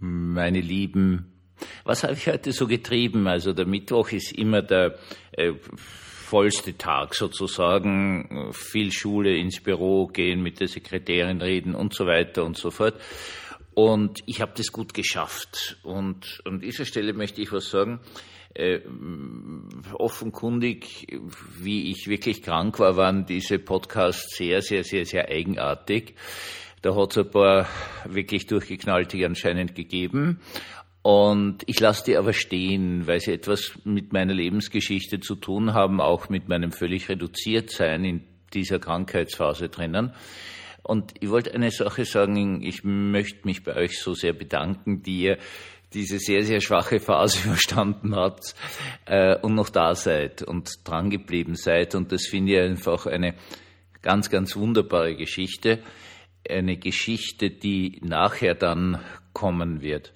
meine Lieben. Was habe ich heute so getrieben? Also der Mittwoch ist immer der äh, vollste Tag sozusagen. Viel Schule, ins Büro gehen, mit der Sekretärin reden und so weiter und so fort. Und ich habe das gut geschafft. Und an dieser Stelle möchte ich was sagen. Äh, offenkundig, wie ich wirklich krank war, waren diese Podcasts sehr, sehr, sehr, sehr eigenartig. Da hat es ein paar wirklich durchgeknallte anscheinend gegeben. Und ich lasse die aber stehen, weil sie etwas mit meiner Lebensgeschichte zu tun haben, auch mit meinem völlig reduziert sein in dieser Krankheitsphase drinnen. Und ich wollte eine Sache sagen, ich möchte mich bei euch so sehr bedanken, die ihr diese sehr, sehr schwache Phase überstanden habt äh, und noch da seid und dran geblieben seid. Und das finde ich einfach eine ganz, ganz wunderbare Geschichte. Eine Geschichte, die nachher dann kommen wird.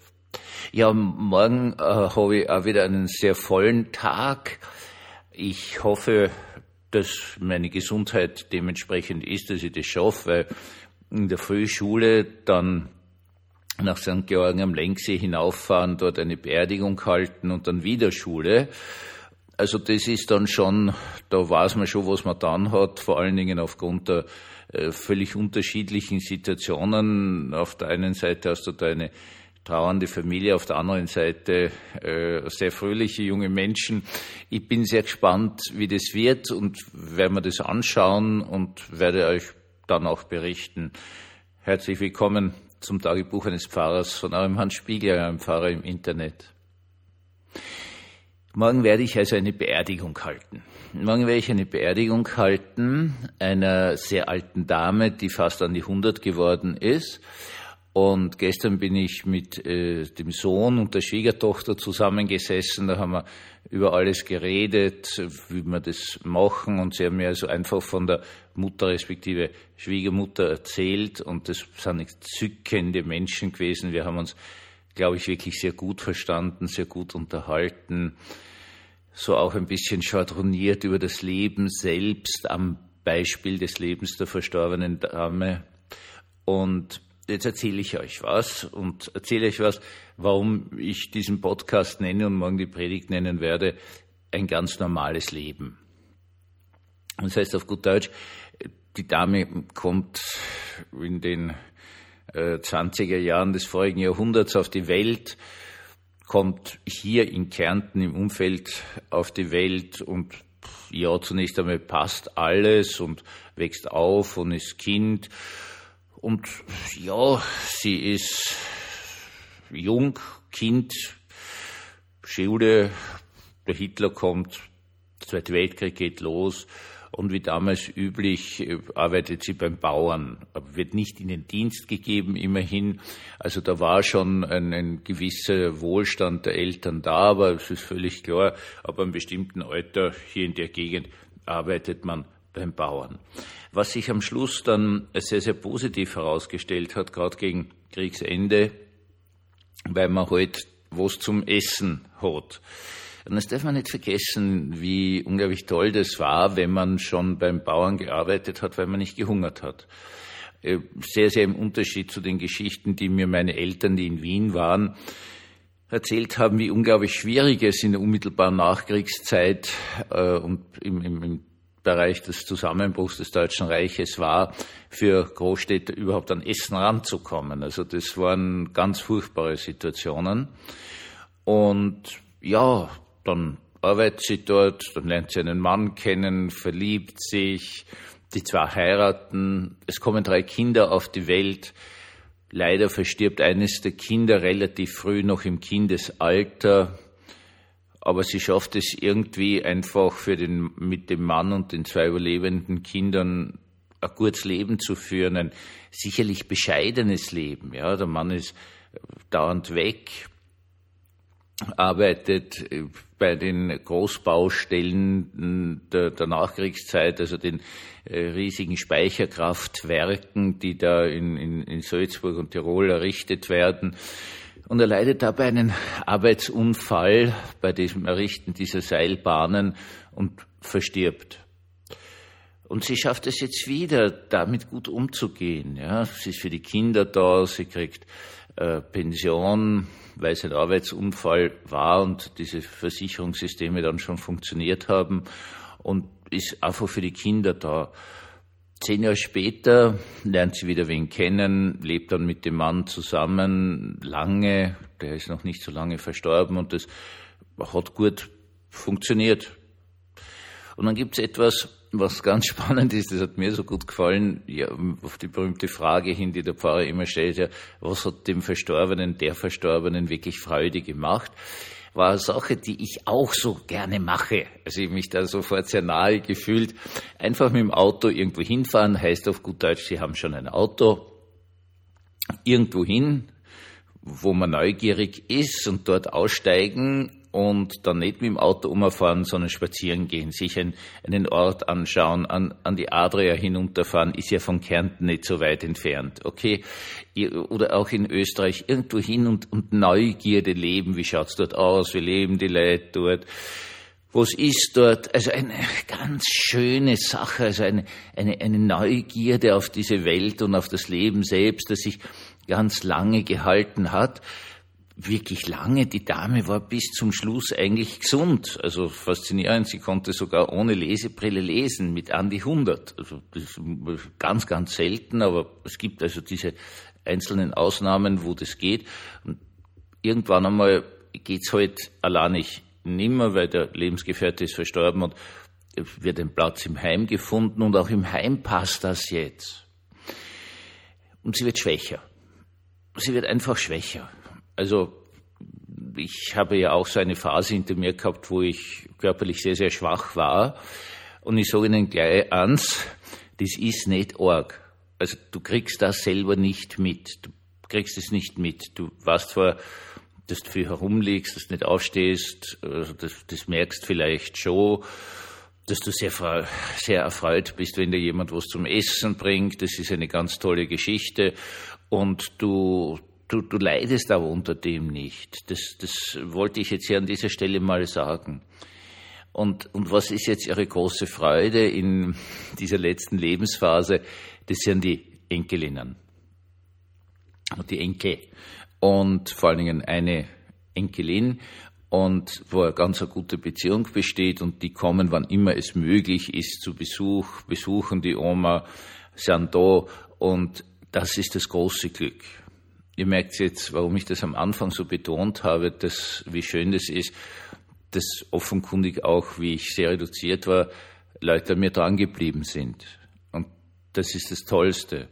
Ja, morgen äh, habe ich auch wieder einen sehr vollen Tag. Ich hoffe, dass meine Gesundheit dementsprechend ist, dass ich das schaffe, weil in der Frühschule dann nach St. Georgen am Lenksee hinauffahren, dort eine Beerdigung halten und dann wieder Schule. Also das ist dann schon, da weiß man schon, was man dann hat, vor allen Dingen aufgrund der äh, völlig unterschiedlichen Situationen. Auf der einen Seite hast du da eine trauernde Familie, auf der anderen Seite äh, sehr fröhliche junge Menschen. Ich bin sehr gespannt, wie das wird und werde mir das anschauen und werde euch dann auch berichten. Herzlich willkommen zum Tagebuch eines Pfarrers von eurem Hans Spiegler, einem Pfarrer im Internet. Morgen werde ich also eine Beerdigung halten. Morgen werde ich eine Beerdigung halten einer sehr alten Dame, die fast an die 100 geworden ist. Und gestern bin ich mit äh, dem Sohn und der Schwiegertochter zusammengesessen. Da haben wir über alles geredet, wie wir das machen. Und sie haben mir also einfach von der Mutter respektive Schwiegermutter erzählt. Und das sind entzückende Menschen gewesen. Wir haben uns, glaube ich, wirklich sehr gut verstanden, sehr gut unterhalten. So auch ein bisschen schwadroniert über das Leben selbst am Beispiel des Lebens der verstorbenen Dame. Und jetzt erzähle ich euch was und erzähle euch was, warum ich diesen Podcast nenne und morgen die Predigt nennen werde, ein ganz normales Leben. Das heißt auf gut Deutsch, die Dame kommt in den äh, 20er Jahren des vorigen Jahrhunderts auf die Welt, kommt hier in Kärnten im Umfeld auf die Welt und ja, zunächst einmal passt alles und wächst auf und ist Kind und ja, sie ist jung, Kind, Schule, der Hitler kommt, der Zweite Weltkrieg geht los und wie damals üblich arbeitet sie beim Bauern, wird nicht in den Dienst gegeben immerhin. Also da war schon ein, ein gewisser Wohlstand der Eltern da, aber es ist völlig klar, ab einem bestimmten Alter hier in der Gegend arbeitet man beim Bauern. Was sich am Schluss dann sehr, sehr positiv herausgestellt hat, gerade gegen Kriegsende, weil man halt was zum Essen hat. Und das darf man nicht vergessen, wie unglaublich toll das war, wenn man schon beim Bauern gearbeitet hat, weil man nicht gehungert hat. Äh, sehr, sehr im Unterschied zu den Geschichten, die mir meine Eltern, die in Wien waren, erzählt haben, wie unglaublich schwierig es in der unmittelbaren Nachkriegszeit äh, und im, im, im Bereich des Zusammenbruchs des Deutschen Reiches war, für Großstädte überhaupt an Essen ranzukommen. Also das waren ganz furchtbare Situationen. Und ja, dann arbeitet sie dort, dann lernt sie einen Mann kennen, verliebt sich, die zwei heiraten, es kommen drei Kinder auf die Welt. Leider verstirbt eines der Kinder relativ früh noch im Kindesalter aber sie schafft es irgendwie einfach für den, mit dem Mann und den zwei überlebenden Kindern ein gutes Leben zu führen, ein sicherlich bescheidenes Leben. Ja, der Mann ist dauernd weg, arbeitet bei den Großbaustellen der, der Nachkriegszeit, also den äh, riesigen Speicherkraftwerken, die da in, in, in Salzburg und Tirol errichtet werden und er leidet dabei einen Arbeitsunfall bei diesem Errichten dieser Seilbahnen und verstirbt. Und sie schafft es jetzt wieder, damit gut umzugehen. Ja, sie ist für die Kinder da, sie kriegt äh, Pension, weil es ein Arbeitsunfall war und diese Versicherungssysteme dann schon funktioniert haben und ist einfach für die Kinder da. Zehn Jahre später lernt sie wieder wen kennen, lebt dann mit dem Mann zusammen lange, der ist noch nicht so lange verstorben und das hat gut funktioniert. Und dann gibt es etwas, was ganz spannend ist, das hat mir so gut gefallen, ja, auf die berühmte Frage hin, die der Pfarrer immer stellt, ja, was hat dem Verstorbenen, der Verstorbenen wirklich Freude gemacht? War eine Sache, die ich auch so gerne mache. Also ich mich da sofort sehr nahe gefühlt. Einfach mit dem Auto irgendwo hinfahren, heißt auf gut Deutsch, Sie haben schon ein Auto. Irgendwo hin, wo man neugierig ist und dort aussteigen und dann nicht mit dem Auto umfahren, sondern spazieren gehen, sich ein, einen Ort anschauen, an, an die Adria hinunterfahren, ist ja von Kärnten nicht so weit entfernt, okay? Oder auch in Österreich irgendwo hin und, und Neugierde leben, wie schaut's dort aus, wie leben die Leute dort? was ist dort? Also eine ganz schöne Sache, also eine, eine, eine Neugierde auf diese Welt und auf das Leben selbst, das sich ganz lange gehalten hat wirklich lange. Die Dame war bis zum Schluss eigentlich gesund. Also faszinierend. Sie konnte sogar ohne Lesebrille lesen mit an die 100. Also ganz, ganz selten, aber es gibt also diese einzelnen Ausnahmen, wo das geht. Und irgendwann einmal geht's halt allein nicht nimmer, weil der Lebensgefährte ist verstorben und wird ein Platz im Heim gefunden und auch im Heim passt das jetzt. Und sie wird schwächer. Sie wird einfach schwächer. Also ich habe ja auch so eine Phase hinter mir gehabt, wo ich körperlich sehr, sehr schwach war. Und ich sage Ihnen gleich eins, das ist nicht arg. Also du kriegst das selber nicht mit. Du kriegst es nicht mit. Du weißt zwar, dass du viel herumliegst, dass du nicht aufstehst, also das, das merkst vielleicht schon, dass du sehr, sehr erfreut bist, wenn dir jemand was zum Essen bringt. Das ist eine ganz tolle Geschichte. Und du, du, du leidest aber unter dem nicht. Das, das wollte ich jetzt hier an dieser Stelle mal sagen. Und, und was ist jetzt Ihre große Freude in dieser letzten Lebensphase? Das sind die Enkelinnen und die Enkel. Und vor allen Dingen eine Enkelin und wo eine ganz eine gute Beziehung besteht und die kommen, wann immer es möglich ist, zu Besuch, besuchen die Oma, sind da und das ist das große Glück. Ihr merkt jetzt, warum ich das am Anfang so betont habe, dass, wie schön das ist, dass offenkundig auch, wie ich sehr reduziert war, Leute an mir dran geblieben sind. Und das ist das Tollste.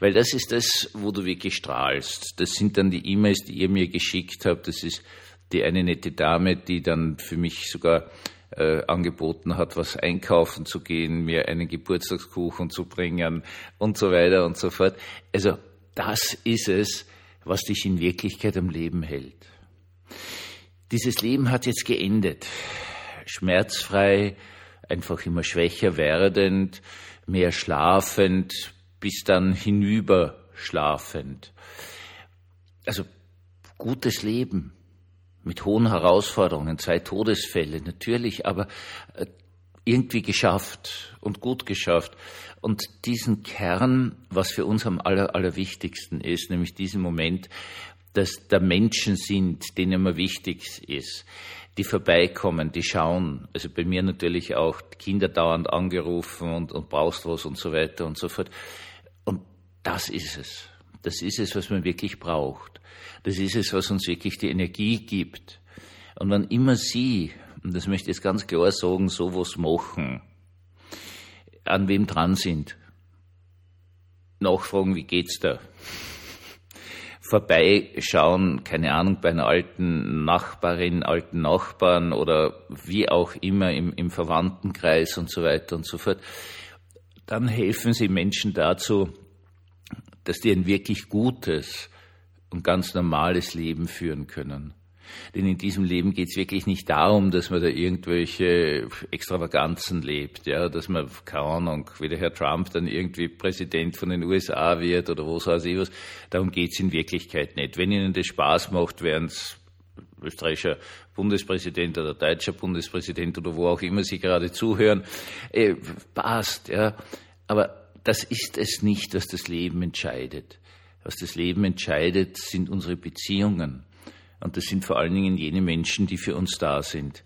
Weil das ist das, wo du wirklich strahlst. Das sind dann die E-Mails, die ihr mir geschickt habt. Das ist die eine nette Dame, die dann für mich sogar äh, angeboten hat, was einkaufen zu gehen, mir einen Geburtstagskuchen zu bringen und so weiter und so fort. Also das ist es, was dich in Wirklichkeit am Leben hält. Dieses Leben hat jetzt geendet. Schmerzfrei, einfach immer schwächer werdend, mehr schlafend, bis dann hinüber schlafend. Also gutes Leben mit hohen Herausforderungen, zwei Todesfälle natürlich, aber äh, irgendwie geschafft und gut geschafft. Und diesen Kern, was für uns am aller, allerwichtigsten ist, nämlich diesen Moment, dass da Menschen sind, denen immer wichtig ist, die vorbeikommen, die schauen. Also bei mir natürlich auch Kinder dauernd angerufen und, und brauchst was und so weiter und so fort. Und das ist es. Das ist es, was man wirklich braucht. Das ist es, was uns wirklich die Energie gibt. Und wann immer Sie und das möchte ich jetzt ganz klar sagen, sowas machen, an wem dran sind, nachfragen, wie geht's da? Vorbeischauen, keine Ahnung, bei einer alten Nachbarin, alten Nachbarn oder wie auch immer im, im Verwandtenkreis und so weiter und so fort. Dann helfen Sie Menschen dazu, dass die ein wirklich gutes und ganz normales Leben führen können. Denn in diesem Leben geht es wirklich nicht darum, dass man da irgendwelche Extravaganzen lebt, ja, dass man, keine Ahnung, wie der Herr Trump dann irgendwie Präsident von den USA wird oder was weiß ich was. Darum geht es in Wirklichkeit nicht. Wenn Ihnen das Spaß macht, während österreichischer Bundespräsident oder deutscher Bundespräsident oder wo auch immer Sie gerade zuhören, äh, passt, ja. Aber das ist es nicht, was das Leben entscheidet. Was das Leben entscheidet, sind unsere Beziehungen. Und das sind vor allen Dingen jene Menschen, die für uns da sind,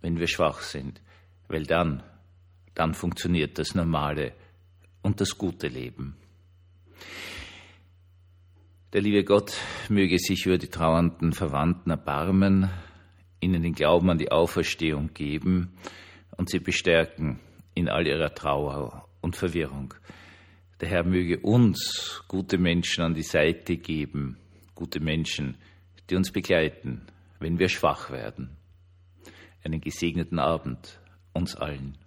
wenn wir schwach sind. Weil dann, dann funktioniert das normale und das gute Leben. Der liebe Gott möge sich über die trauernden Verwandten erbarmen, ihnen den Glauben an die Auferstehung geben und sie bestärken in all ihrer Trauer und Verwirrung. Der Herr möge uns gute Menschen an die Seite geben, gute Menschen, die uns begleiten, wenn wir schwach werden. Einen gesegneten Abend uns allen.